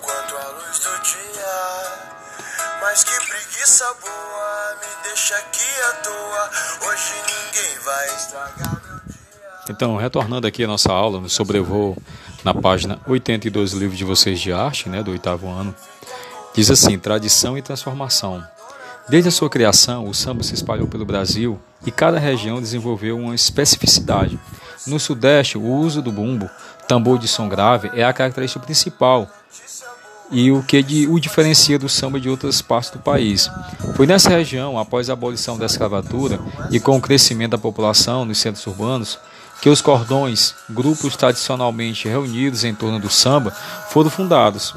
quanto a luz do dia. Mas que preguiça boa, me deixa aqui à toa. Hoje ninguém vai estragar meu dia. Então, retornando aqui a nossa aula no sobrevoo, na página 82 do livro de vocês de arte, né, do oitavo ano, diz assim: tradição e transformação. Desde a sua criação, o samba se espalhou pelo Brasil e cada região desenvolveu uma especificidade. No Sudeste, o uso do bumbo, tambor de som grave, é a característica principal e o que de, o diferencia do samba de outras partes do país. Foi nessa região, após a abolição da escravatura e com o crescimento da população nos centros urbanos, que os cordões, grupos tradicionalmente reunidos em torno do samba, foram fundados.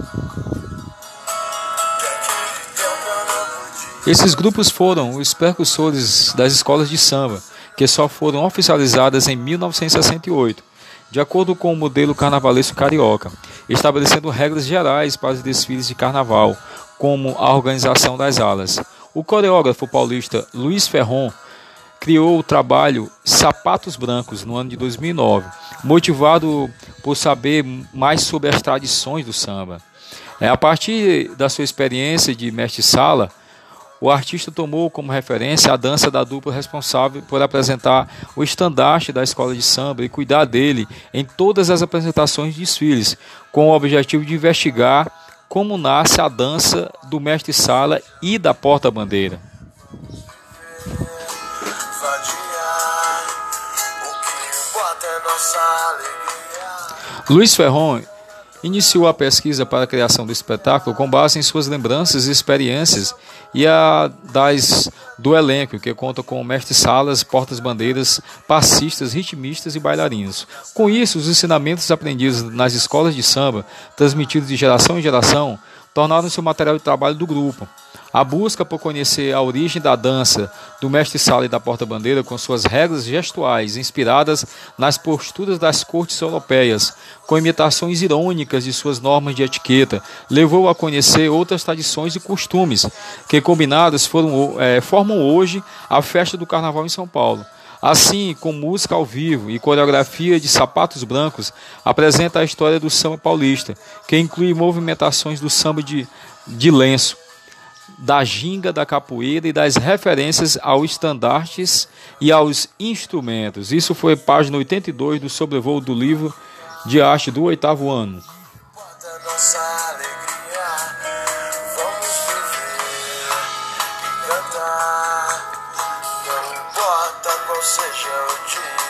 Esses grupos foram os precursores das escolas de samba, que só foram oficializadas em 1968, de acordo com o modelo carnavalesco carioca, estabelecendo regras gerais para os desfiles de carnaval, como a organização das alas. O coreógrafo paulista Luiz Ferron criou o trabalho Sapatos Brancos no ano de 2009, motivado por saber mais sobre as tradições do samba. É, a partir da sua experiência de mestre-sala, o artista tomou como referência a dança da dupla responsável por apresentar o estandarte da escola de samba e cuidar dele em todas as apresentações de desfiles, com o objetivo de investigar como nasce a dança do mestre-sala e da porta-bandeira. Luiz Ferron iniciou a pesquisa para a criação do espetáculo com base em suas lembranças e experiências e a das do elenco, que conta com mestres-salas, portas-bandeiras, passistas, ritmistas e bailarinos. Com isso, os ensinamentos aprendidos nas escolas de samba, transmitidos de geração em geração, tornaram-se o material de trabalho do grupo. A busca por conhecer a origem da dança do mestre-sala e da porta-bandeira com suas regras gestuais inspiradas nas posturas das cortes europeias, com imitações irônicas de suas normas de etiqueta, levou a conhecer outras tradições e costumes que, combinados, foram, é, formam hoje a festa do Carnaval em São Paulo. Assim, com música ao vivo e coreografia de sapatos brancos, apresenta a história do samba paulista, que inclui movimentações do samba de, de lenço, da ginga, da capoeira e das referências aos estandartes e aos instrumentos. Isso foi página 82 do sobrevoo do livro de arte do oitavo ano. seja o dia.